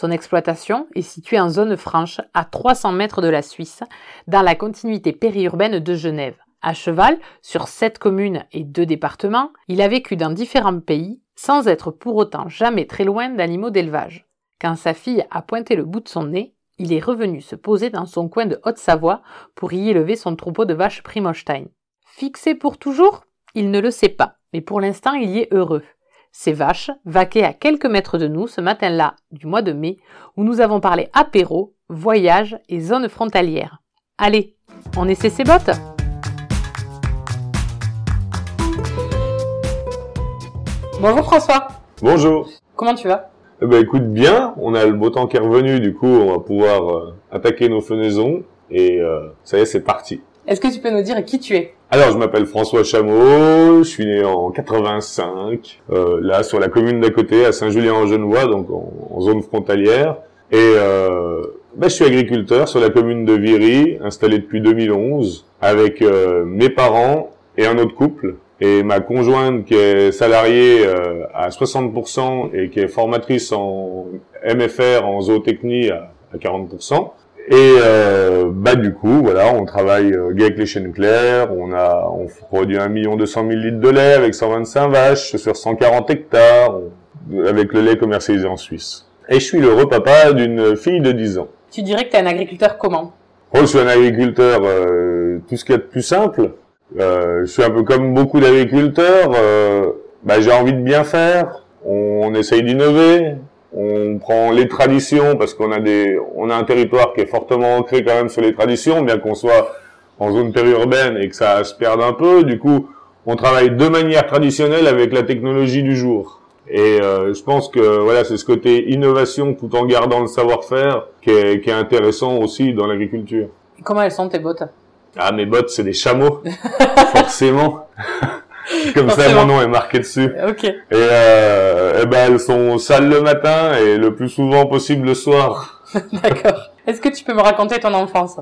Son exploitation est située en zone franche, à 300 mètres de la Suisse, dans la continuité périurbaine de Genève. À cheval, sur sept communes et deux départements, il a vécu dans différents pays, sans être pour autant jamais très loin d'animaux d'élevage. Quand sa fille a pointé le bout de son nez, il est revenu se poser dans son coin de Haute-Savoie pour y élever son troupeau de vaches Primostein. Fixé pour toujours? Il ne le sait pas, mais pour l'instant il y est heureux. Ces vaches vaquaient à quelques mètres de nous ce matin-là du mois de mai, où nous avons parlé apéro, voyage et zone frontalière. Allez, on essaie ses bottes Bonjour François. Bonjour. Comment tu vas? Eh ben écoute bien, on a le beau temps qui est revenu, du coup on va pouvoir euh, attaquer nos fenaisons et euh, ça y est c'est parti. Est-ce que tu peux nous dire qui tu es? Alors je m'appelle François Chameau, je suis né en 85, euh, là sur la commune d'à côté, à Saint-Julien-en-Genevois, donc en, zone frontalière. Et euh, ben, je suis agriculteur sur la commune de Viry, installé depuis 2011, avec euh, mes parents et un autre couple. Et ma conjointe qui est salariée euh, à 60% et qui est formatrice en MFR, en zootechnie à 40%. Et euh, bah du coup, voilà, on travaille euh, avec les chaînes claires, on a on produit 1 million 200 000 litres de lait avec 125 vaches sur 140 hectares, avec le lait commercialisé en Suisse. Et je suis l'heureux papa d'une fille de 10 ans. Tu dirais que tu es un agriculteur comment? Oh, je suis un agriculteur, euh, tout ce qu'il y a de plus simple. Euh, je suis un peu comme beaucoup d'agriculteurs, euh, bah, j'ai envie de bien faire, on essaye d'innover, on prend les traditions parce qu'on a des, on a un territoire qui est fortement ancré quand même sur les traditions, bien qu'on soit en zone périurbaine et que ça se perde un peu. Du coup, on travaille de manière traditionnelle avec la technologie du jour. Et euh, je pense que voilà, c'est ce côté innovation tout en gardant le savoir-faire qui est, qui est intéressant aussi dans l'agriculture. Comment elles sont tes bottes? Ah, mes bottes, c'est des chameaux, forcément. Comme ça, mon nom est marqué dessus. Ok. Et, euh, eh ben, elles sont sales le matin et le plus souvent possible le soir. D'accord. Est-ce que tu peux me raconter ton enfance?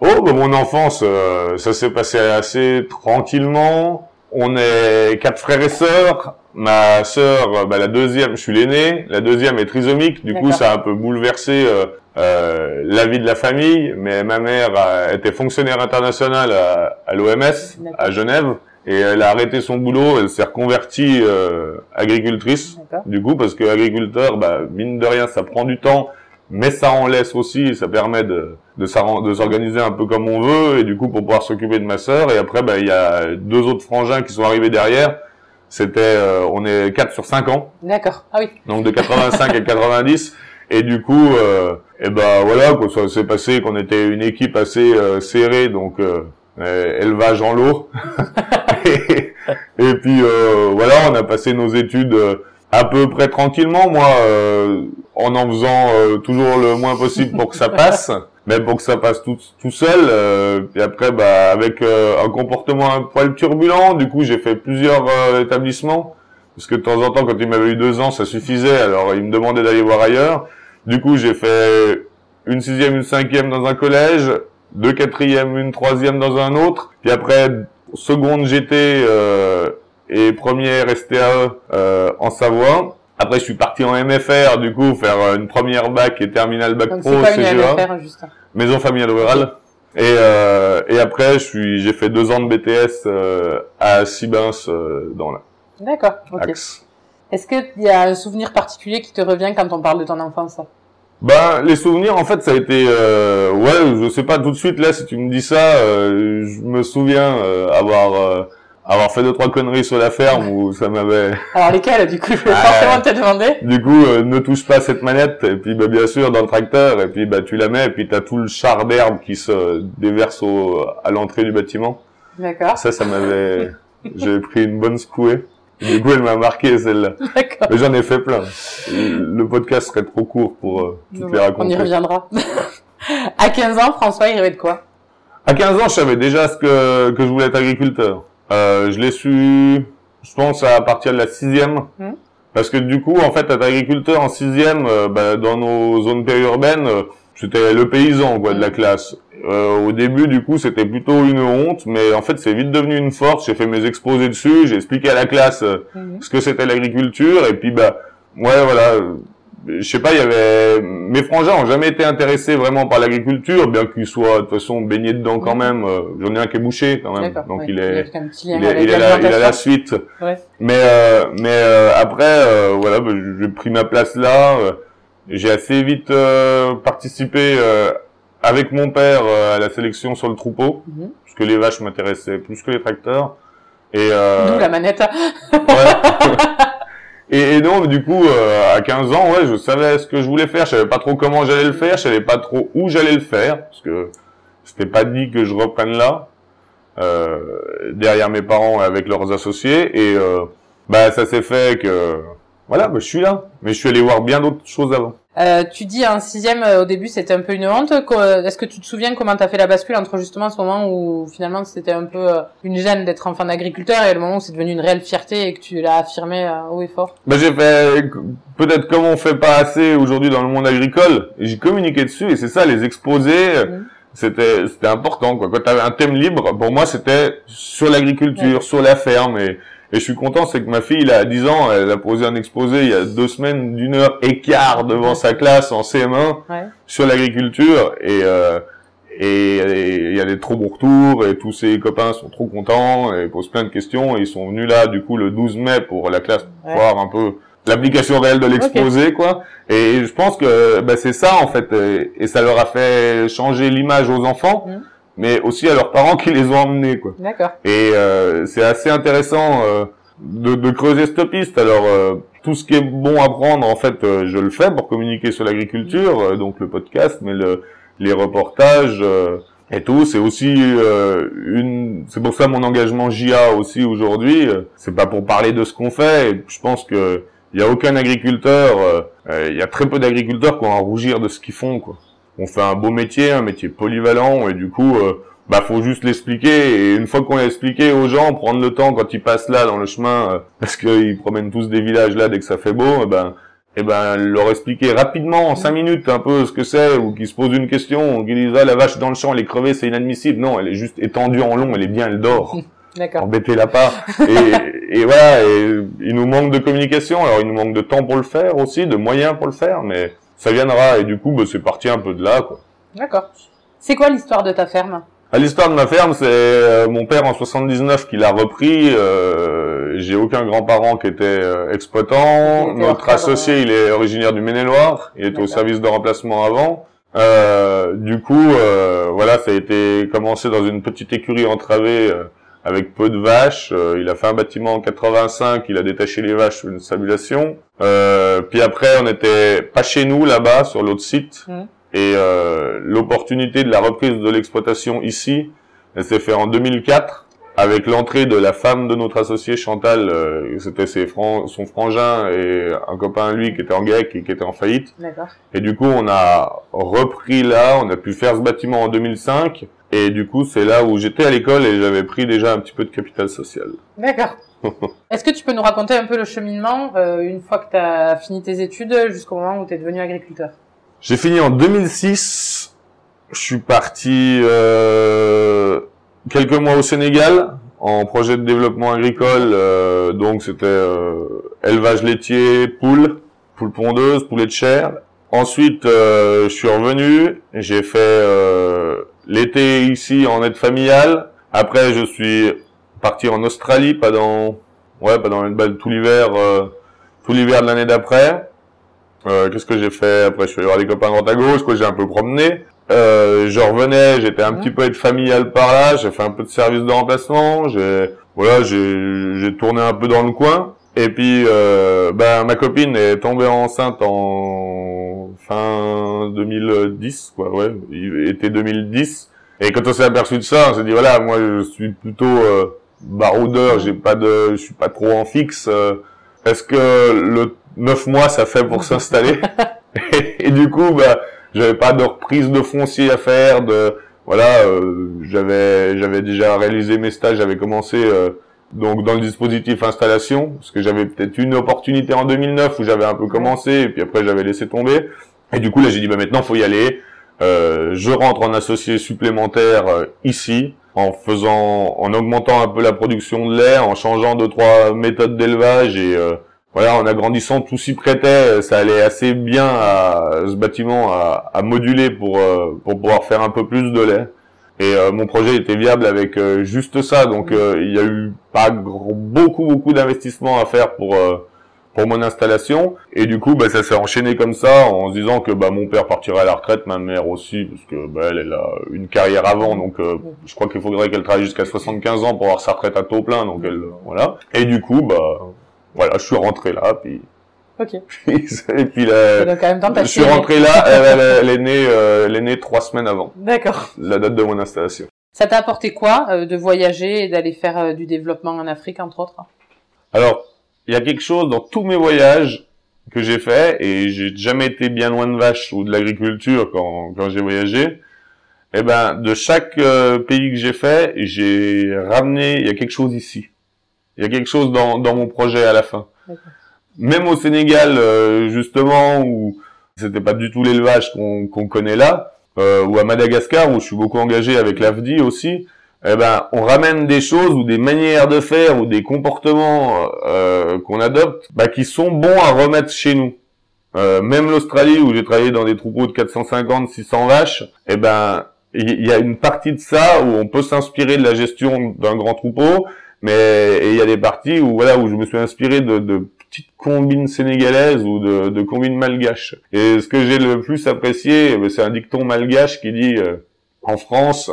Oh, bah, mon enfance, euh, ça s'est passé assez tranquillement. On est quatre frères et sœurs. Ma sœur, bah, la deuxième, je suis l'aîné. La deuxième est trisomique. Du coup, ça a un peu bouleversé euh, euh, la vie de la famille. Mais ma mère était fonctionnaire internationale à, à l'OMS à Genève et elle a arrêté son boulot, elle s'est reconvertie euh, agricultrice, du coup, parce que agriculteur, bah, mine de rien, ça prend du temps, mais ça en laisse aussi, ça permet de, de s'organiser un peu comme on veut, et du coup, pour pouvoir s'occuper de ma sœur, et après, bah, il y a deux autres frangins qui sont arrivés derrière, c'était, euh, on est 4 sur 5 ans. D'accord, ah oui. Donc de 85 à 90, et du coup, euh, et ben voilà, quoi, ça s'est passé qu'on était une équipe assez euh, serrée, donc euh, élevage en lot. et, puis euh, voilà, on a passé nos études euh, à peu près tranquillement, moi, en en faisant toujours le moins possible pour que ça passe, mais pour que ça passe tout, tout seul. et après, bah, avec un comportement un poil turbulent, du coup, j'ai fait plusieurs établissements, parce que de temps en temps, quand il m'avait eu deux ans, ça suffisait, alors il me demandait d'aller voir ailleurs. Du coup, j'ai fait une sixième, une cinquième dans un collège, deux quatrièmes, une troisième dans un autre. Puis après, seconde GT euh, et première STAE euh, en Savoie. Après, je suis parti en MFR, du coup, faire euh, une première bac et terminale bac pro MFR, juste Maison familiale rurale. Et, euh, et après, je suis, j'ai fait deux ans de BTS euh, à Sibins euh, dans la. D'accord. ok. Est-ce qu'il y a un souvenir particulier qui te revient quand on parle de ton enfance? Ben, les souvenirs, en fait, ça a été, euh, ouais, je sais pas tout de suite là si tu me dis ça, euh, je me souviens euh, avoir euh, avoir fait deux trois conneries sur la ferme où ça m'avait. Alors lesquelles du coup Je vais forcément te demander. Du coup, euh, ne touche pas cette manette et puis bah, bien sûr dans le tracteur et puis bah tu la mets et puis t'as tout le char d'herbe qui se déverse au, à l'entrée du bâtiment. D'accord. Ça, ça m'avait, j'ai pris une bonne secouée. Du coup, elle m'a marqué celle-là. D'accord. Mais j'en ai fait plein. Le podcast serait trop court pour euh, toutes les On raconter. y reviendra. à 15 ans, François, il rêvait de quoi? À 15 ans, je savais déjà ce que, que je voulais être agriculteur. Euh, je l'ai su, je pense, à partir de la sixième. Hmm. Parce que du coup, en fait, être agriculteur en sixième, euh, bah, dans nos zones périurbaines, euh, c'était le paysan quoi de la classe. Euh, au début, du coup, c'était plutôt une honte, mais en fait, c'est vite devenu une force. J'ai fait mes exposés dessus, j'ai expliqué à la classe euh, ce que c'était l'agriculture, et puis bah, ouais, voilà. euh, Je sais pas, il y avait mes frangins ont jamais été intéressés vraiment par l'agriculture, bien qu'ils soient de toute façon baignés dedans quand même. Euh, J'en ai un qui est bouché quand même, donc ouais. il a est il est, il est il est à la suite. Ouais. Mais euh, mais euh, après, euh, voilà, bah, j'ai pris ma place là. euh, j'ai assez vite euh, participé euh, avec mon père euh, à la sélection sur le troupeau, Mhm. parce que les vaches m'intéressaient plus que les tracteurs. Et euh, D'où la manette. et, et donc du coup, euh, à 15 ans, ouais, je savais ce que je voulais faire. Je savais pas trop comment j'allais le faire. Je savais pas trop où j'allais le faire, parce que c'était pas dit que je reprenne là euh, derrière mes parents et avec leurs associés. Et euh, bah ça s'est fait que voilà, bah, je suis là. Mais je suis allé voir bien d'autres choses avant. Euh, tu dis en sixième, euh, au début, c'était un peu une honte. Euh, Est-ce que tu te souviens comment t'as fait la bascule entre justement ce moment où finalement c'était un peu euh, une gêne d'être enfant d'agriculteur et le moment où c'est devenu une réelle fierté et que tu l'as affirmé haut et fort? Bah, j'ai fait peut-être comme on fait pas assez aujourd'hui dans le monde agricole. J'ai communiqué dessus et c'est ça les exposés. Mhm. C'était c'était important quoi. Quand tu avais un thème libre, pour moi c'était sur l'agriculture, Ouais. sur la ferme et et je suis content, c'est que ma fille, là, à 10 ans, elle a posé un exposé il y a deux semaines d'une heure et quart devant sa classe en CM1 Ouais. sur l'agriculture et euh, et il y a des trop bons retours et tous ses copains sont trop contents et posent plein de questions et ils sont venus là du coup le 12 mai pour la classe pour Ouais. voir un peu l'application réelle de l'exposé quoi et je pense que bah, c'est ça en fait et, et ça leur a fait changer l'image aux enfants Mhm. Mais aussi à leurs parents qui les ont emmenés quoi D'accord. et euh, c'est assez intéressant euh, de, de creuser cette piste. Alors euh, tout ce qui est bon à prendre, en fait, euh, je le fais pour communiquer sur l'agriculture, euh, donc le podcast, mais le, les reportages euh, et tout, c'est aussi euh, une. C'est pour ça mon engagement JA aussi aujourd'hui. c'est pas pour parler de ce qu'on fait. Et je pense que il y a aucun agriculteur, euh, euh, il y a très peu d'agriculteurs qui ont à rougir de ce qu'ils font. Quoi. On fait un beau métier, un métier polyvalent, et du coup. euh, bah faut juste l'expliquer et une fois qu'on l'a expliqué aux gens, prendre le temps quand ils passent là dans le chemin, euh, parce qu'ils promènent tous des villages là dès que ça fait beau, eh ben et ben leur expliquer rapidement en cinq minutes un peu ce que c'est ou qu'ils se posent une question ou qu'ils disent ah la vache dans le champ elle est crevée c'est inadmissible non elle est juste étendue en long elle est bien elle dort D'accord. embêtez-la pas et, et voilà et il nous manque de communication alors il nous manque de temps pour le faire aussi de moyens pour le faire mais ça viendra et du coup bah, c'est parti un peu de là quoi D'accord. C'est quoi l'histoire de ta ferme? À l'histoire de ma ferme, c'est euh, mon père en 79 qui l'a repris. Euh, J'ai aucun grand-parent qui était euh, exploitant. Était Notre associé, il est originaire du Maine-et-Loire. Il était au service de remplacement avant. Euh, du coup, euh, voilà, ça a été commencé dans une petite écurie entravée euh, avec peu de vaches. Euh, il a fait un bâtiment en 85. Il a détaché les vaches sur une sabulation. Euh, puis après, on était pas chez nous là-bas sur l'autre site. Et euh, l'opportunité de la reprise de l'exploitation ici, elle s'est faite en 2004 avec l'entrée de la femme de notre associé Chantal. euh, C'était ses fran- son frangin et un copain lui qui était en GAEC et qui était en faillite. D'accord. Et du coup, on a repris là, on a pu faire ce bâtiment en 2005. Et du coup, c'est là où j'étais à l'école et j'avais pris déjà un petit peu de capital social. D'accord. Est-ce que tu peux nous raconter un peu le cheminement euh, une fois que tu as fini tes études jusqu'au moment où tu es devenu agriculteur? J'ai fini en 2006. Je suis parti euh, quelques mois au Sénégal en projet de développement agricole. euh, donc c'était euh, élevage laitier, poules, poules pondeuses, poulet de chair. Ensuite, euh, je suis revenu. J'ai fait euh, l'été ici en aide familiale. Après, je suis parti en Australie pendant ouais pendant tout l'hiver euh, tout l'hiver de l'année d'après. Euh, Qu'est-ce que j'ai fait? Après Je suis allé voir des copains droite à gauche, quoi. J'ai un peu promené. Euh, je revenais, j'étais un petit peu aide familiale par là. J'ai fait un peu de service de remplacement. J'ai voilà, j'ai j'ai tourné un peu dans le coin. Et puis, euh, ben ma copine est tombée enceinte en fin 2010, quoi. Ouais, il était 2010. Et quand on s'est aperçu de ça, on s'est dit voilà, moi je suis plutôt euh, baroudeur, j'ai pas de, je suis pas trop en fixe. euh, Est-ce que le neuf mois ça fait pour s'installer? Et, du coup, bah, j'avais pas de reprise de foncier à faire. De voilà, euh, j'avais j'avais déjà réalisé mes stages, j'avais commencé euh, donc dans le dispositif installation parce que j'avais peut-être une opportunité en 2009 où j'avais un peu commencé et puis après j'avais laissé tomber. Et du coup là j'ai dit bah maintenant faut y aller. Euh, je rentre en associé supplémentaire euh, ici en faisant, en augmentant un peu la production de lait, en changeant deux trois méthodes d'élevage et euh, voilà, en agrandissant tout s'y prêtait, ça allait assez bien à ce bâtiment à, à moduler pour euh, pour pouvoir faire un peu plus de lait. Et euh, mon projet était viable avec euh, juste ça, donc euh, il y a eu pas gros- beaucoup beaucoup d'investissements à faire pour euh, pour mon installation. Et du coup, bah, ça s'est enchaîné comme ça, en se disant que bah, mon père partirait à la retraite, ma mère aussi, parce que bah, elle, elle a une carrière avant, donc euh, je crois qu'il faudrait qu'elle travaille jusqu'à 75 ans pour avoir sa retraite à taux plein, donc elle, voilà. Et du coup, bah, voilà, je suis rentré là, puis Ok. et puis là, Donc, même temps, je suis rentré là, elle, elle- elle est née, euh, elle est née trois semaines avant D'accord. la date de mon installation. Ça t'a apporté quoi euh, de voyager et d'aller faire euh, du développement en Afrique, entre autres? Alors, il y a quelque chose dans tous mes voyages que j'ai fait, et j'ai jamais été bien loin de vaches ou de l'agriculture quand, quand j'ai voyagé. Eh ben, de chaque euh, pays que j'ai fait, j'ai ramené, il y a quelque chose ici. Il y a quelque chose dans, dans mon projet à la fin. Même au Sénégal, euh, justement, où c'était pas du tout l'élevage qu'on qu'on connaît là, euh, ou à Madagascar, où je suis beaucoup engagé avec l'AFDI aussi, eh ben, on ramène des choses ou des manières de faire ou des comportements euh, qu'on adopte, bah, qui sont bons à remettre chez nous. Euh, même l'Australie, où j'ai travaillé dans des troupeaux de 450, 600 vaches, eh ben, il y a une partie de ça où on peut s'inspirer de la gestion d'un grand troupeau, mais il y a des parties où voilà où je me suis inspiré de, de petites combines sénégalaises ou de, de combines malgaches. Et ce que j'ai le plus apprécié, eh ben, c'est un dicton malgache qui dit euh, en France,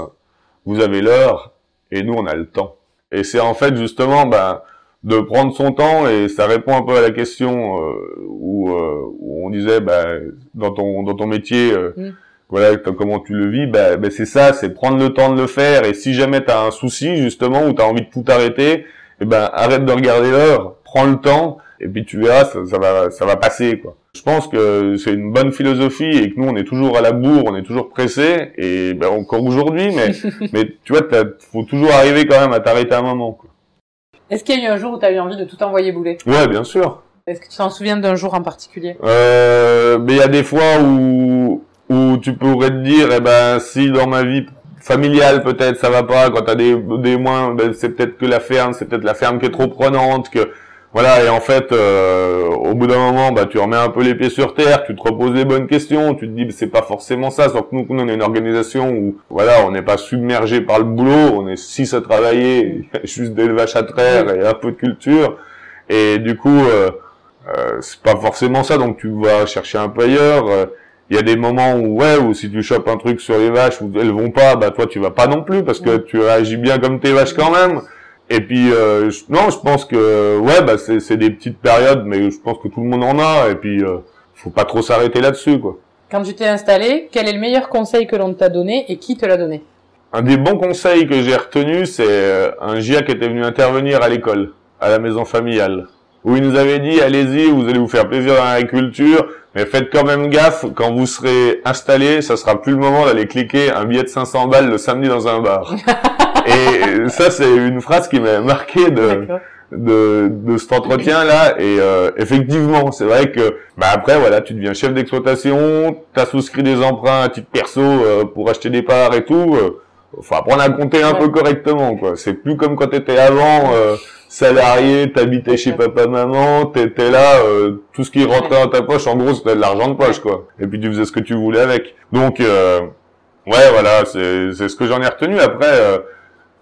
vous avez l'heure et nous on a le temps. Et c'est en fait justement ben, de prendre son temps et ça répond un peu à la question euh, où, euh, où on disait ben, dans ton dans ton métier euh, Mm. Voilà comment tu le vis ben, ben, c'est ça c'est prendre le temps de le faire. Et si jamais tu as un souci justement ou tu as envie de tout arrêter eh ben arrête de regarder l'heure prends le temps et puis tu verras ça, ça va ça va passer quoi. Je pense que c'est une bonne philosophie et que nous on est toujours à la bourre on est toujours pressé et ben encore aujourd'hui mais mais tu vois faut toujours arriver quand même à t'arrêter un moment quoi. Est-ce qu'il y a eu un jour où t'as eu envie de tout envoyer bouler? Ouais bien sûr. Est-ce que tu t'en souviens d'un jour en particulier? Euh, mais il y a des fois où où tu pourrais te dire, eh ben si dans ma vie familiale peut-être ça va pas, quand t'as des des moins, ben, c'est peut-être que la ferme, c'est peut-être la ferme qui est trop prenante, que voilà et en fait euh, au bout d'un moment bah tu remets un peu les pieds sur terre, tu te reposes les bonnes questions, tu te dis c'est pas forcément ça, sauf que nous on est une organisation où voilà on n'est pas submergé par le boulot, on est six à travailler, juste vaches à traire et un peu de culture et du coup euh, euh, c'est pas forcément ça, donc tu vas chercher un peu ailleurs. Il y a des moments où ouais, où si tu chopes un truc sur les vaches où elles vont pas, bah toi tu vas pas non plus parce que tu réagis bien comme tes vaches quand même. Et puis euh, je- non, je pense que ouais, bah c'est c'est des petites périodes, mais je pense que tout le monde en a. Et puis euh, faut pas trop s'arrêter là-dessus quoi. Quand tu t'es installé, quel est le meilleur conseil que l'on t'a donné et qui te l'a donné? Un des bons conseils que j'ai retenu, c'est euh, un GIA qui était venu intervenir à l'école, à la maison familiale, où il nous avait dit allez-y, vous allez vous faire plaisir dans l'agriculture, mais faites quand même gaffe, quand vous serez installé, ça sera plus le moment d'aller cliquer un billet de 500 balles le samedi dans un bar. Et ça, c'est une phrase qui m'a marqué de, de, de cet entretien là et euh, effectivement c'est vrai que bah après voilà tu deviens chef d'exploitation t'as souscrit des emprunts à titre perso euh, pour acheter des parts et tout euh, faut apprendre à compter un Ouais. peu correctement quoi c'est plus comme quand t'étais avant euh, salarié t'habitais chez papa maman t'étais là euh, tout ce qui rentrait dans ta poche en gros c'était de l'argent de poche quoi et puis tu faisais ce que tu voulais avec donc euh, ouais voilà c'est c'est ce que j'en ai retenu après euh,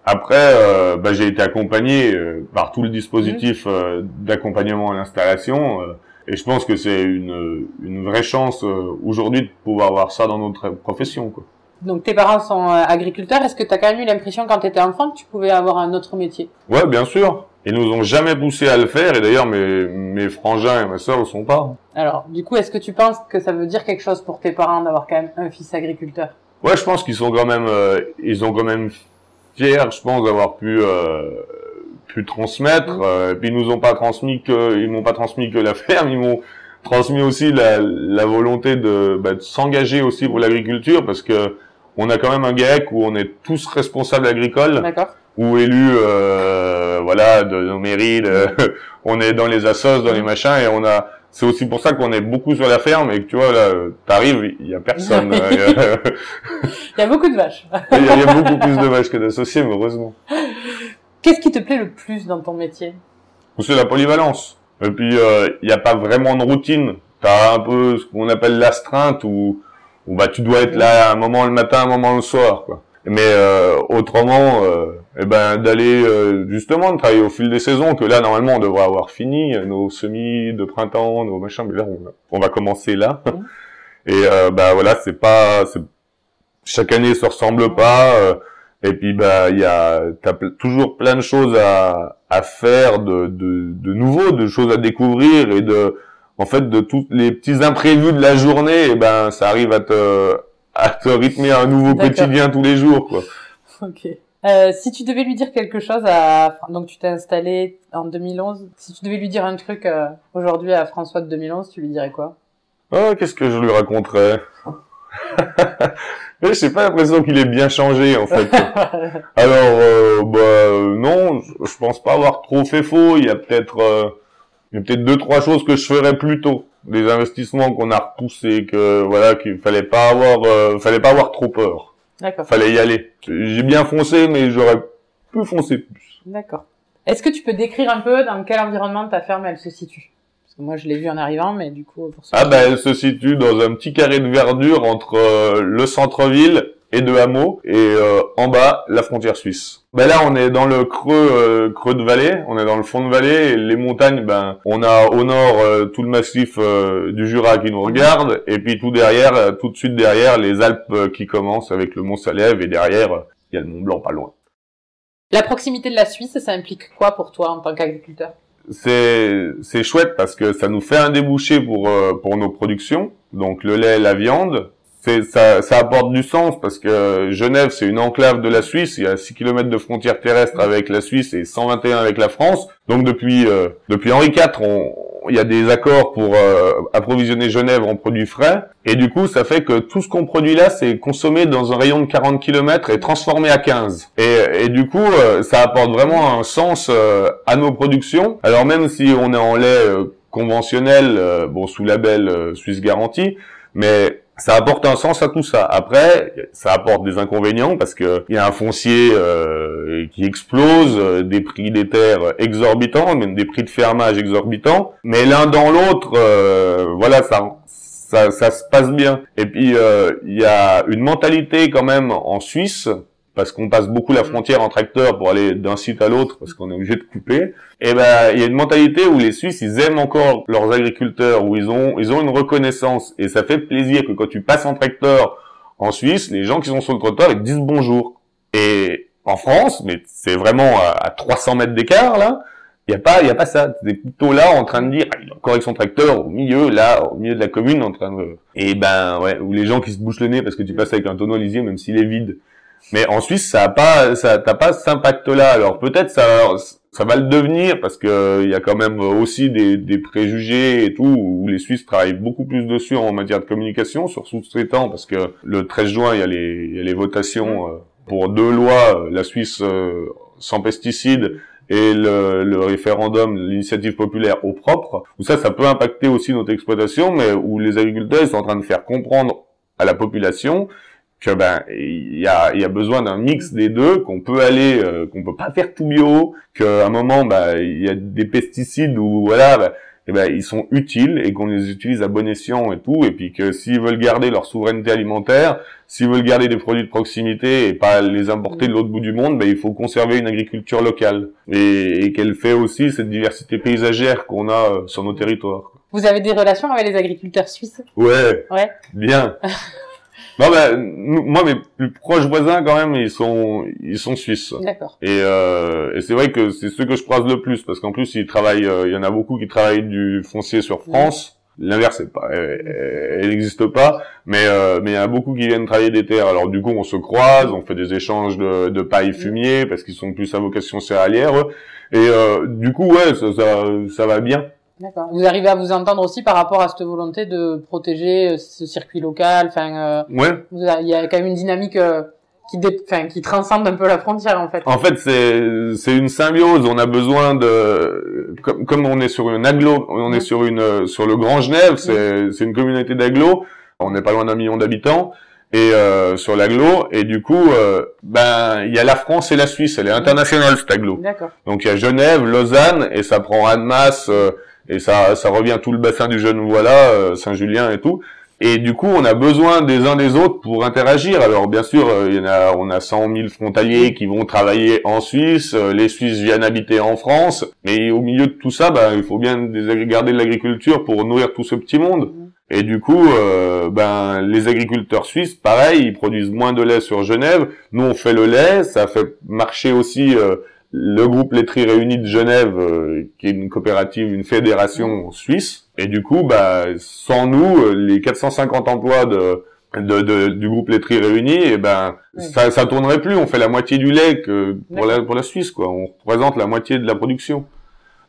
après, euh, bah, j'ai été accompagné euh, par tout le dispositif euh, d'accompagnement à l'installation, euh, et je pense que c'est une, une vraie chance euh, aujourd'hui de pouvoir avoir ça dans notre profession. Quoi. Donc tes parents sont agriculteurs. Est-ce que tu as quand même eu l'impression quand tu étais enfant que tu pouvais avoir un autre métier? Ouais, bien sûr. Ils nous ont jamais poussé à le faire, et d'ailleurs mes, mes frangins et ma sœur le sont pas. Alors, du coup, est-ce que tu penses que ça veut dire quelque chose pour tes parents d'avoir quand même un fils agriculteur? Ouais, je pense qu'ils sont quand même, euh, ils ont quand même fiers, je pense, d'avoir pu euh, pu transmettre. Mm. Euh, et puis ils nous ont pas transmis que, ils m'ont pas transmis que la ferme, ils m'ont transmis aussi la, la volonté de, bah, de s'engager aussi pour l'agriculture parce que on a quand même un GAEC où on est tous responsables agricoles D'accord. Ou élus, euh, voilà, de nos mairies. de- on est dans les assos, dans les machins, et on a. C'est aussi pour ça qu'on est beaucoup sur la ferme et que tu vois là, t'arrives, il y a personne. Euh, Il y, a- beaucoup de vaches. il y a- il y a beaucoup plus de vaches que d'associés, mais heureusement. Qu'est-ce qui te plaît le plus dans ton métier? C'est la polyvalence. Et puis euh, il n'y a pas vraiment de routine. T'as un peu ce qu'on appelle l'astreinte où, où bah tu dois être là un moment le matin, un moment le soir. Quoi. Mais euh, autrement, euh, eh ben d'aller euh, justement de travailler au fil des saisons. Que là normalement on devrait avoir fini euh, nos semis de printemps, nos machins. Mais là on, va- on va commencer là. Mhm. Et euh, bah voilà, c'est pas chaque année se ressemble pas. euh, et puis bah il y a t'as toujours plein de choses à, à faire de, de de nouveau, de choses à découvrir et de en fait de tous les petits imprévus de la journée. Et ben ça arrive à te à te rythmer un nouveau quotidien tous les jours quoi. Ok. Euh, si tu devais lui dire quelque chose à... Donc tu t'es installé en 2011. Si tu devais lui dire un truc euh, aujourd'hui à François de 2011, tu lui dirais quoi? Ah, qu'est-ce que je lui raconterais? Mais j'ai pas l'impression qu'il ait bien changé en fait. Alors, euh, bah non, je, je pense pas avoir trop fait faux. Il y a peut-être, euh, il y a peut-être deux trois choses que je ferais plus tôt. Des investissements qu'on a repoussés, que voilà, qu'il fallait pas avoir, euh, fallait pas avoir trop peur. D'accord. Fallait y aller. J'ai bien foncé, mais j'aurais pu foncer plus. D'accord. Est-ce que tu peux décrire un peu dans quel environnement ta ferme elle se situe? Parce que moi je l'ai vu en arrivant, mais du coup pour ceux Ah ben, elle se situe dans un petit carré de verdure entre euh, le centre-ville et deux hameaux, et euh, en bas, la frontière suisse. Ben là, on est dans le creux euh, creux de vallée, on est dans le fond de vallée, et les montagnes, ben, on a au nord euh, tout le massif euh, du Jura qui nous regarde, et puis tout derrière, euh, tout de suite derrière, les Alpes euh, qui commencent avec le Mont Salève, et derrière, il y a le Mont Blanc pas loin. La proximité de la Suisse, ça implique quoi pour toi en tant qu'agriculteur? C'est c'est chouette parce que ça nous fait un débouché pour euh, pour nos productions donc le lait la viande ça ça apporte du sens parce que Genève c'est une enclave de la Suisse. Il y a 6 km de frontière terrestre avec la Suisse et 121 avec la France. Donc depuis euh, depuis Henri IV on il y a des accords pour euh, approvisionner Genève en produits frais. Et du coup ça fait que tout ce qu'on produit là c'est consommé dans un rayon de 40 km et transformé à 15 et, et du coup euh, ça apporte vraiment un sens euh, à nos productions. Alors même si on est en lait euh, conventionnel euh, bon sous label Suisse Garantie mais ça apporte un sens à tout ça. Après, ça apporte des inconvénients parce que il y a un foncier euh, qui explose, euh, des prix des terres exorbitants, même des prix de fermage exorbitants. Mais l'un dans l'autre, euh, voilà, ça, ça, ça se passe bien. Et puis euh, il y a une mentalité quand même en Suisse parce qu'on passe beaucoup la frontière en tracteur pour aller d'un site à l'autre parce qu'on est obligé de couper. Et ben il y a une mentalité où les Suisses ils aiment encore leurs agriculteurs, où ils ont ils ont une reconnaissance et ça fait plaisir que quand tu passes en tracteur en Suisse, les gens qui sont sur le trottoir ils te disent bonjour. Et en France, mais c'est vraiment à, à 300 mètres d'écart là, il y a pas il y a pas ça. T'es plutôt là en train de dire ah, il est encore avec son tracteur au milieu là au milieu de la commune en train de et ben ouais ou les gens qui se bouchent le nez parce que tu passes avec un tonneau lisier même s'il est vide. Mais en Suisse, ça a pas, ça, t'as pas cet impact-là. Alors peut-être ça, ça va le devenir parce que il y a quand même aussi des, des préjugés et tout où les Suisses travaillent beaucoup plus dessus en matière de communication sur sous-traitants parce que le 13 juin il y a les, il y a les votations euh, pour deux lois, euh, la Suisse euh, sans pesticides et le, le référendum, l'initiative populaire au propre, où ça, ça peut impacter aussi notre exploitation, mais où les agriculteurs ils sont en train de faire comprendre à la population que ben il y a il y a besoin d'un mix des deux qu'on peut aller euh, qu'on peut pas faire tout bio qu'à un moment bah il y a des pesticides ou voilà bah, eh ben ils sont utiles et qu'on les utilise à bon escient et tout. Et puis que s'ils veulent garder leur souveraineté alimentaire s'ils veulent garder des produits de proximité et pas les importer de l'autre bout du monde ben il faut conserver une agriculture locale. Et, et qu'elle fait aussi cette diversité paysagère qu'on a euh, sur nos territoires. Vous avez des relations avec les agriculteurs suisses? Ouais. Ouais. Bien. non, ben, nous- moi, mes plus proches voisins, quand même, ils sont, ils sont suisses. D'accord. Et, euh, et c'est vrai que c'est ceux que je croise le plus, parce qu'en plus, ils travaillent, euh, il y en a beaucoup qui travaillent du foncier sur France. L'inverse, pas, elle n'existe pas, mais euh, mais il y a beaucoup qui viennent travailler des terres. Alors du coup, on se croise, on fait des échanges de, de paille fumier parce qu'ils sont plus à vocation céréalière. Et euh, du coup, ouais, ça, ça, ça va bien. D'accord. Vous arrivez à vous entendre aussi par rapport à cette volonté de protéger ce circuit local. Enfin, ouais. Il y a quand même une dynamique qui, enfin, qui transcende un peu la frontière en fait. En fait, c'est c'est une symbiose. On a besoin de comme, comme on est sur une aglo, on est sur une sur le Grand Genève, c'est c'est une communauté d'agglo. On n'est pas loin d'un million d'habitants et euh, sur l'aglo et du coup euh, ben il y a la France et la Suisse. Elle est internationale cette aglo. D'accord. Donc il y a Genève, Lausanne et ça prend Annemasse euh, et ça ça revient tout le bassin du Genevois là, euh, Saint-Julien et tout. Et du coup, on a besoin des uns des autres pour interagir. Alors bien sûr, euh, il y en a, on a 100 000 frontaliers qui vont travailler en Suisse, euh, les Suisses viennent habiter en France, mais au milieu de tout ça, bah, il faut bien garder de l'agriculture pour nourrir tout ce petit monde. Et du coup, euh, ben les agriculteurs suisses, pareil, ils produisent moins de lait sur Genève. Nous, on fait le lait, ça fait marcher aussi le groupe Laiterie Réunis de Genève, euh, qui est une coopérative, une fédération suisse. Et du coup, bah, sans nous, euh, les 450 emplois de, de, de du groupe Laiterie Réunis, et eh ben, ça, ça tournerait plus. On fait la moitié du lait que pour la, pour la Suisse, quoi. On représente la moitié de la production.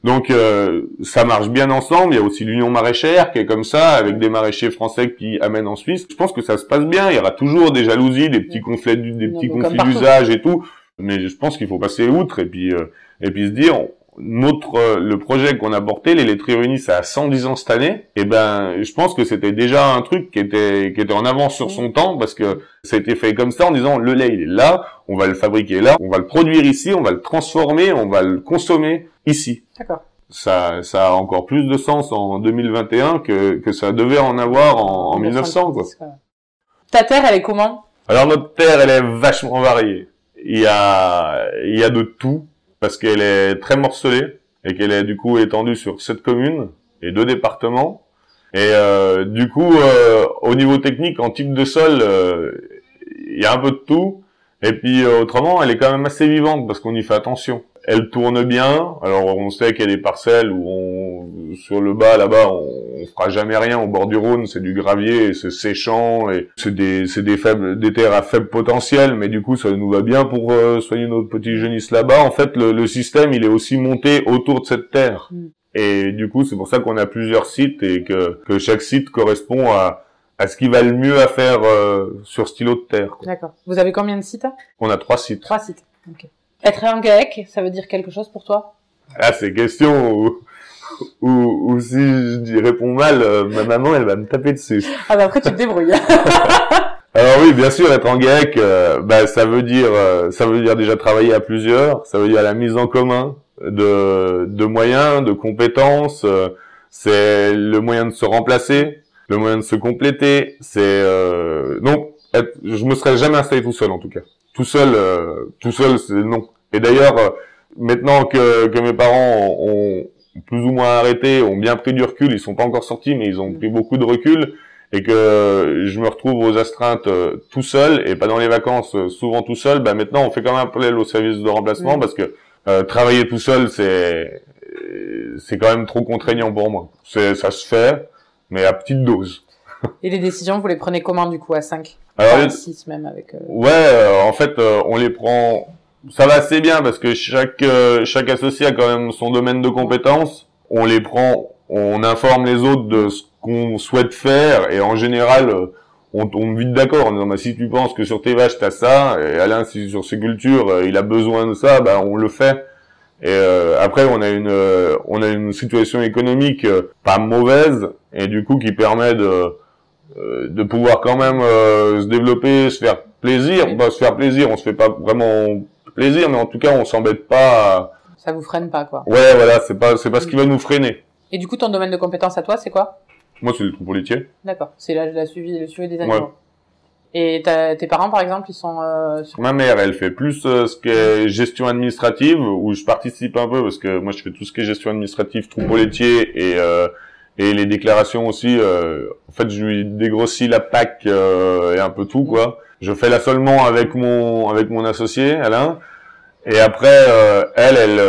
Donc euh, ça marche bien ensemble. Il y a aussi l'Union maraîchère qui est comme ça, avec des maraîchers français qui amènent en Suisse. Je pense que ça se passe bien. Il y aura toujours des jalousies, des petits conflits, des petits conflits d'usage et tout mais je pense qu'il faut passer outre et puis euh, et puis se dire notre euh, le projet qu'on a porté les laiteries réunies ça a 110 ans cette année. Et ben je pense que c'était déjà un truc qui était qui était en avance sur son temps parce que été fait comme ça en disant le lait il est là on va le fabriquer là on va le produire ici on va le transformer on va le consommer ici. D'accord. Ça ça a encore plus de sens en 2021 que que ça devait en avoir en, en 1900 quoi. ta terre elle est comment? Alors notre terre elle est vachement variée il y a, il y a de tout parce qu'elle est très morcelée et qu'elle est du coup étendue sur sept communes et deux départements. Et euh, du coup, euh, au niveau technique, en type de sol, euh, il y a un peu de tout. Et puis autrement, elle est quand même assez vivante parce qu'on y fait attention elle tourne bien. Alors on sait qu'il y a des parcelles où on, sur le bas là-bas, on, fera jamais rien au bord du Rhône, c'est du gravier, c'est séchant et c'est des c'est des faibles des terres à faible potentiel, mais du coup ça nous va bien pour euh, soigner notre petit jeunisse là-bas. En fait, le, système il est aussi monté autour de cette terre. Mm. Et du coup, c'est pour ça qu'on a plusieurs sites et que, que chaque site correspond à, à ce qui va le mieux à faire euh, sur ce stylo de terre. D'accord. Vous avez combien de sites On a trois sites. Trois sites. Ok. Être un GAEC, ça veut dire quelque chose pour toi? Ah, c'est question où, où, si je réponds mal, euh, ma maman, elle va me taper dessus. Ah bah après, tu te débrouilles. Alors oui, bien sûr, être en GAEC, euh, bah, ça veut dire, euh, ça veut dire déjà travailler à plusieurs, ça veut dire la mise en commun de, de moyens, de compétences, c'est le moyen de se remplacer, le moyen de se compléter, c'est non, je me serais jamais installé tout seul en tout cas tout seul, euh, tout seul, c'est non. Et d'ailleurs, euh, maintenant que, que mes parents ont, plus ou moins arrêté, ont bien pris du recul, ils sont pas encore sortis, mais ils ont pris beaucoup de recul, et que je me retrouve aux astreintes euh, tout seul, et pas dans les vacances, souvent tout seul, bah maintenant on fait quand même appel au service de remplacement, parce que travailler tout seul, c'est c'est quand même trop contraignant pour moi. C'est ça se fait, mais à petite dose. Et les décisions, vous les prenez comment du coup à 5 Alors, 6 même avec... Euh, ouais, euh, en fait, euh, on les prend... Ça va assez bien parce que chaque chaque associé a quand même son domaine de compétences. On les prend, on informe les autres de ce qu'on souhaite faire et en général, on tombe vite d'accord en disant bah, si tu penses que sur tes vaches t'as ça et Alain si sur ses cultures il a besoin de ça, bah on le fait. Et après on a une on a une situation économique pas mauvaise et du coup qui permet de euh, de pouvoir quand même euh, se développer, se faire plaisir. Bah, se faire plaisir, on se fait pas vraiment plaisir, mais en tout cas, on s'embête pas. Ça vous freine pas, quoi. Ouais, voilà, c'est pas, c'est pas ce qui va nous freiner. Et du coup, ton domaine de compétence à toi, c'est quoi? Moi, c'est le troupeau laitier. D'accord. C'est la, la suivi, le suivi des animaux. Et tes parents, par exemple, ils sont. Euh, Ma mère, elle fait plus ce qui est gestion administrative, où je participe un peu parce que moi, je fais tout ce qui est gestion administrative, troupeau laitier et et les déclarations aussi. Euh, en fait, je lui dégrossis la PAC euh, et un peu tout quoi. Je fais la seulement avec mon avec mon associé Alain. Et après, euh, elle, elle,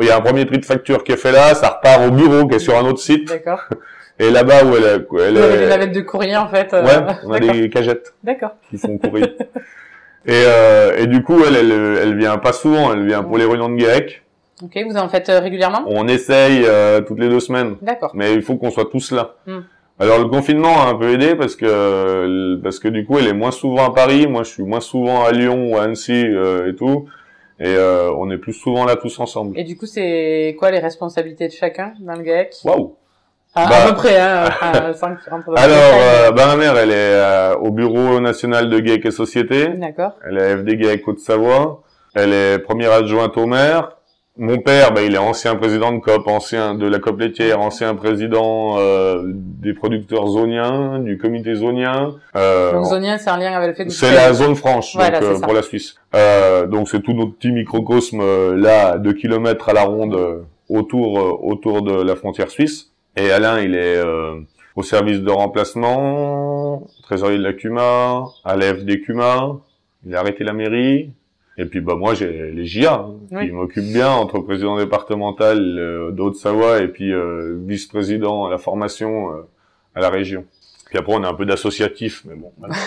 il y a un premier tri de facture qui est fait là, ça repart au bureau qui est sur un autre site. D'accord. Et là-bas où elle, est- où elle est- des navettes de courrier en fait. euh, ouais, on a des cagettes D'accord. qui font courir. et, euh, et du coup, elle, elle, elle vient pas souvent. Elle vient pour les réunions de GEC. Ok, vous en faites euh, régulièrement? On essaye euh, toutes les deux semaines. D'accord. mais il faut qu'on soit tous là. Hmm. Alors le confinement a un peu aidé parce que parce que du coup elle est moins souvent à Paris, moi je suis moins souvent à Lyon ou à Annecy euh, et tout, et euh, on est plus souvent là tous ensemble. Et du coup, c'est quoi les responsabilités de chacun dans le GAEC Waouh à, Bah. à peu près, hein, Alors détail, euh, bah, ma mère elle est euh, au bureau national de GEC et Société, D'accord. elle est FD GEC Côte-Savoie, elle est première adjointe au maire. Mon père, bah, il est ancien président de COP, ancien de la COP laitière, ancien président euh, des producteurs zoniens, du comité zonien. Euh, Donc zonien, c'est un lien avec le fait que vous C'est la zone franche Voilà, donc, euh, pour la Suisse. Euh, donc c'est tout notre petit microcosme euh, là, 2 kilomètres à la ronde autour autour de la frontière suisse. Et Alain, il est euh, au service de remplacement, trésorier de la CUMA, à l'AFD CUMA. Il a arrêté la mairie. Et puis bah moi j'ai les JA hein, Oui. qui m'occupent bien entre président départemental euh, de Haute-Savoie et puis euh, vice-président à la formation euh, à la région. Puis après on a un peu d'associatif mais bon voilà.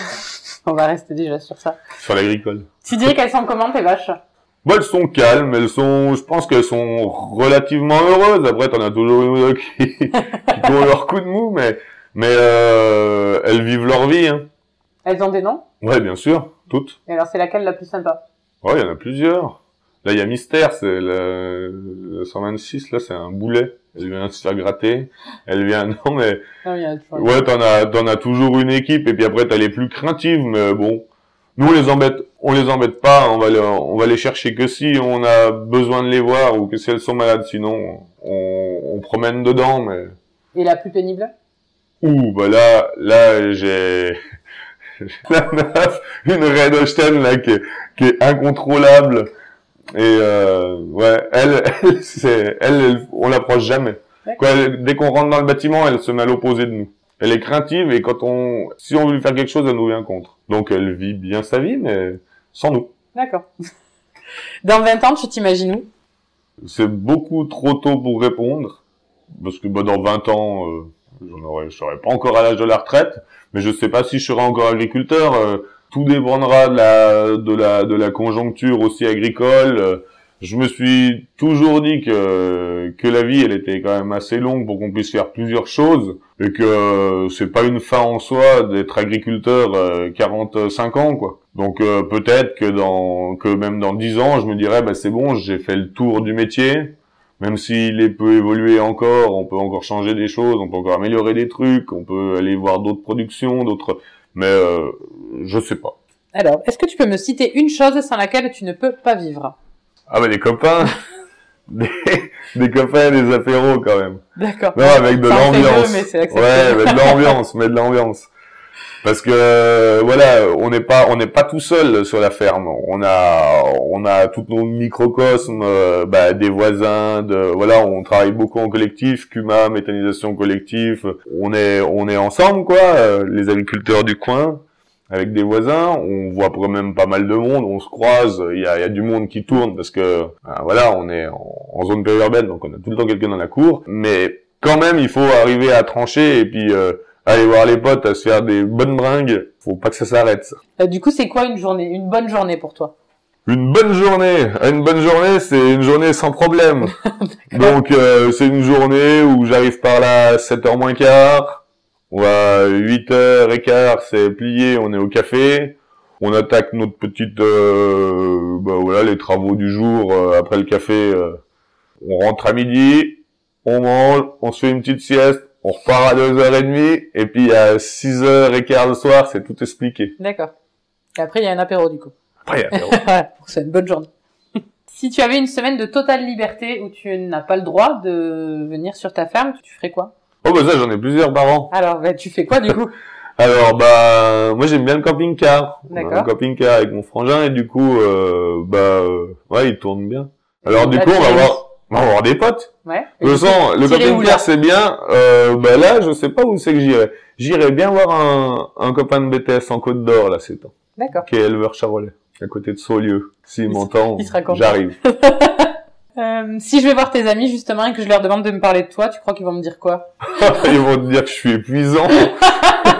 On va rester déjà sur ça. sur l'agricole. Tu dirais qu'elles sont comment tes vaches? Bon, elles sont calmes, elles sont, je pense qu'elles sont relativement heureuses. Après, t'en as toujours une qui, qui ont leur coup de mou, mais, mais euh, elles vivent leur vie. Hein. Elles ont des noms? Ouais, bien sûr, toutes. Et alors, c'est laquelle la plus sympa? Ouais, il y en a plusieurs. Là, il y a Mystère, c'est le, le 126, là, c'est un boulet. Elle vient se faire gratter. Elle vient, non, mais, Non, il y en a ouais, t'en as, t'en as toujours une équipe, et puis après, t'as les plus craintives, mais bon. Nous, on les embête, on les embête pas, on va les, on va les chercher que si on a besoin de les voir, ou que si elles sont malades, sinon, on, on promène dedans, mais, Et la plus pénible? Ouh, bah là, là, j'ai, la meuf, une Red Holstein, là, qui est, qui est incontrôlable, et euh, ouais, elle, elle, c'est, elle, elle- on l'approche jamais. Elle- dès qu'on rentre dans le bâtiment, elle se met à l'opposé de nous. Elle est craintive et quand on, si on veut lui faire quelque chose, elle nous vient contre. Donc elle vit bien sa vie, mais sans nous. D'accord. Dans 20 ans, tu t'imagines où? C'est beaucoup trop tôt pour répondre, parce que bah, dans 20 ans, euh, j'en aurais, je serai pas encore à l'âge de la retraite, mais je sais pas si je serai encore agriculteur. euh, tout dépendra de la, de la, de la conjoncture aussi agricole. euh, je me suis toujours dit que que la vie, elle était quand même assez longue pour qu'on puisse faire plusieurs choses et que euh, c'est pas une fin en soi d'être agriculteur euh, 45 ans quoi. Donc euh, peut-être que dans que même dans 10 ans, je me dirais bah c'est bon, j'ai fait le tour du métier. Même s'il peut évoluer encore, on peut encore changer des choses, on peut encore améliorer des trucs, on peut aller voir d'autres productions, d'autres mais euh, je sais pas. Alors, est-ce que tu peux me citer une chose sans laquelle tu ne peux pas vivre? Ah bah des copains des, des copains et des apéros quand même. D'accord. Non, avec de l'ambiance. Ouais, mais de l'ambiance, mais de l'ambiance. Parce que euh, voilà, on n'est pas on n'est pas tout seul sur la ferme. On a on a tous nos microcosmes, euh, bah, des voisins, de voilà, on travaille beaucoup en collectif, Cuma, méthanisation collective. On est on est ensemble quoi, euh, les agriculteurs du coin avec des voisins, on voit quand même pas mal de monde, on se croise, il y a, y a du monde qui tourne parce que euh, voilà, on est en, en zone périurbaine, donc on a tout le temps quelqu'un dans la cour, mais quand même il faut arriver à trancher et puis euh, aller voir les potes, à se faire des bonnes bringues, faut pas que ça s'arrête. Euh, du coup, c'est quoi une journée, une bonne journée pour toi? Une bonne journée, une bonne journée, c'est une journée sans problème. donc euh, c'est une journée où j'arrive par là à 7h moins quart, ou à 8h15, c'est plié, on est au café. On attaque notre petite, euh, bah voilà, les travaux du jour euh, après le café. euh, on rentre à midi, on mange, on se fait une petite sieste, on repart à 2h30, et puis à 6h15 le soir, c'est tout expliqué. D'accord. Et après, il y a un apéro, du coup. Après, il y a- Voilà, c'est une bonne journée. si tu avais une semaine de totale liberté où tu n'as pas le droit de venir sur ta ferme, tu ferais quoi? Oh bah ça, j'en ai plusieurs par an. Alors, bah, tu fais quoi, du coup? Alors bah moi j'aime bien le camping-car. D'accord. Un camping-car avec mon frangin et du coup euh, bah euh, ouais il tourne bien. Alors du coup on va voir on va voir des potes. Ouais. De toute façon le où, là camping-car c'est bien. Euh, bah là je sais pas où c'est que j'irai. J'irai bien voir un, un copain de BTS en Côte d'Or là c'est temps. D'accord. Qui est éleveur charolais à côté de Saulieu. S'il Il- m'entend j'arrive. Euh, si je vais voir tes amis justement et que je leur demande de me parler de toi, tu crois qu'ils vont me dire quoi? Ils vont te dire que je suis épuisant.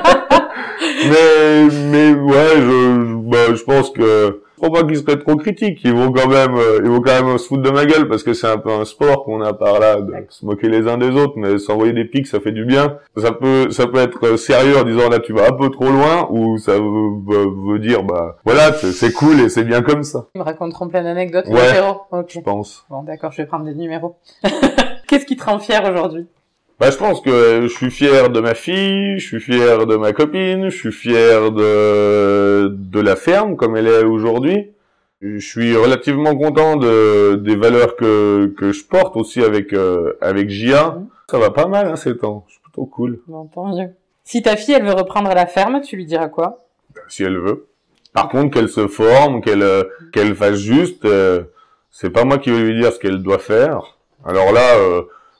mais mais ouais, je bah, je pense que je crois pas qu'ils seraient trop critiques. Ils vont quand même, euh, ils vont quand même se foutre de ma gueule parce que c'est un peu un sport qu'on a par là, de se moquer les uns des autres, mais s'envoyer des pics, ça fait du bien. Ça peut, ça peut être sérieux en disant là tu vas un peu trop loin, ou ça veut, veut dire bah voilà c'est cool et c'est bien comme ça. Ils me raconteront plein d'anecdotes. Ouais, je pense. Bon d'accord, je vais prendre des numéros. Qu'est-ce qui te rend fier aujourd'hui? Bah, je pense que je suis fier de ma fille, je suis fier de ma copine, je suis fier de de la ferme comme elle est aujourd'hui. Je suis relativement content de des valeurs que que je porte aussi avec euh, avec Gia. Mhm. Ça va pas mal hein, ces temps. C'est plutôt cool. Bon, tant mieux. Si ta fille elle veut reprendre la ferme, tu lui diras quoi? Si elle veut. Par contre, qu'elle se forme, qu'elle euh, qu'elle fasse juste. Euh, c'est pas moi qui vais lui dire ce qu'elle doit faire. Alors là.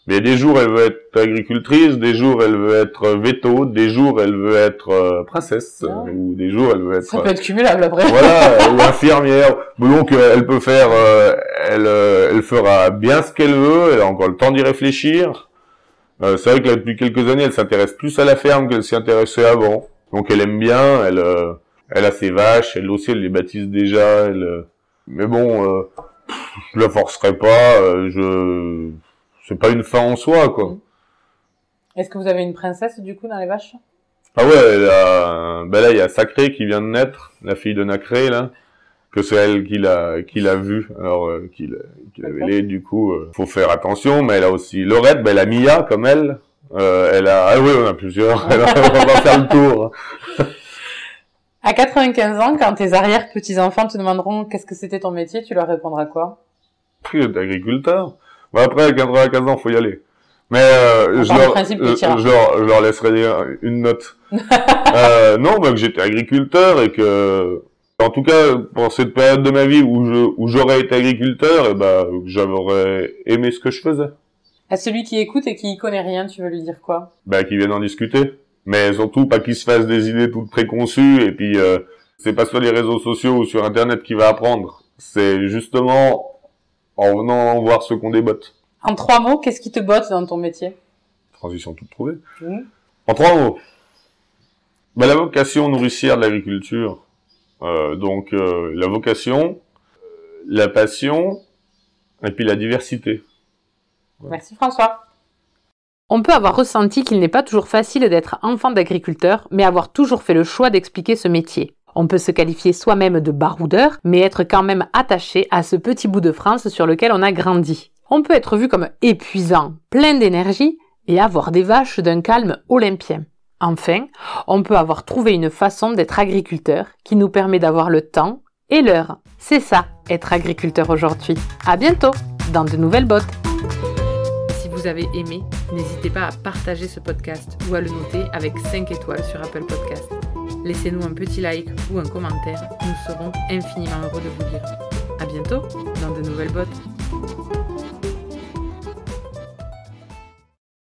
Euh, mais des jours, elle veut être agricultrice, des jours, elle veut être veto, des jours, elle veut être euh, princesse, ou des jours, elle veut être... Ça peut être cumulable après. Voilà, ou infirmière. Donc, euh, elle peut faire... Euh, elle, elle fera bien ce qu'elle veut, elle a encore le temps d'y réfléchir. c'est vrai que là, depuis quelques années, elle s'intéresse plus à la ferme qu'elle s'y intéressait avant. Donc, elle aime bien, elle, elle a ses vaches, elle aussi, elle les baptise déjà. Elle, mais bon, je la forcerai pas, je c'est pas une fin en soi, quoi. Mm. Est-ce que vous avez une princesse, du coup, dans les vaches? Ah ouais, ben là, il y a Sacré qui vient de naître, la fille de Nacré, là, que c'est elle qui l'a, qui l'a vu, alors, euh, qui, l'avait les, du coup, euh, faut faire attention, mais elle a aussi Lorette, ben la Mia, comme elle, euh, elle a, ah oui, on a plusieurs, on va faire le tour. À 95 ans, quand tes arrière-petits-enfants te demanderont qu'est-ce que c'était ton métier, tu leur répondras quoi? D'agriculteur. Bah après, à 95 ans, faut y aller. Mais euh, je, leur, je, leur, je, leur, laisserai une note. euh, non, bah, que j'étais agriculteur et que, en tout cas, pour cette période de ma vie où j'aurais été agriculteur, et bah, j'aurais aimé ce que je faisais. À celui qui écoute et qui connaît rien, tu veux lui dire quoi? Bah, qu'il vienne en discuter. Mais surtout, pas qu'il se fasse des idées toutes préconçues et puis euh, c'est pas sur les réseaux sociaux ou sur Internet qu'il va apprendre. C'est justement en venant voir ce qu'on débotte. En trois mots, qu'est-ce qui te botte dans ton métier? Transition toute trouvée. Mmh. En trois mots. Bah, la vocation nourricière de l'agriculture. Euh, donc euh, la vocation, la passion et puis la diversité. Merci François. On peut avoir ressenti qu'il n'est pas toujours facile d'être enfant d'agriculteur, mais avoir toujours fait le choix d'expliquer ce métier. On peut se qualifier soi-même de baroudeur, mais être quand même attaché à ce petit bout de France sur lequel on a grandi. On peut être vu comme épuisant, plein d'énergie, et avoir des vaches d'un calme olympien. Enfin, on peut avoir trouvé une façon d'être agriculteur qui nous permet d'avoir le temps et l'heure. C'est ça, être agriculteur aujourd'hui. À bientôt dans de nouvelles bottes. Si vous avez aimé, n'hésitez pas à partager ce podcast ou à le noter avec 5 étoiles sur Apple Podcast laissez-nous un petit like ou un commentaire, nous serons infiniment heureux de vous lire. A bientôt dans de nouvelles bottes.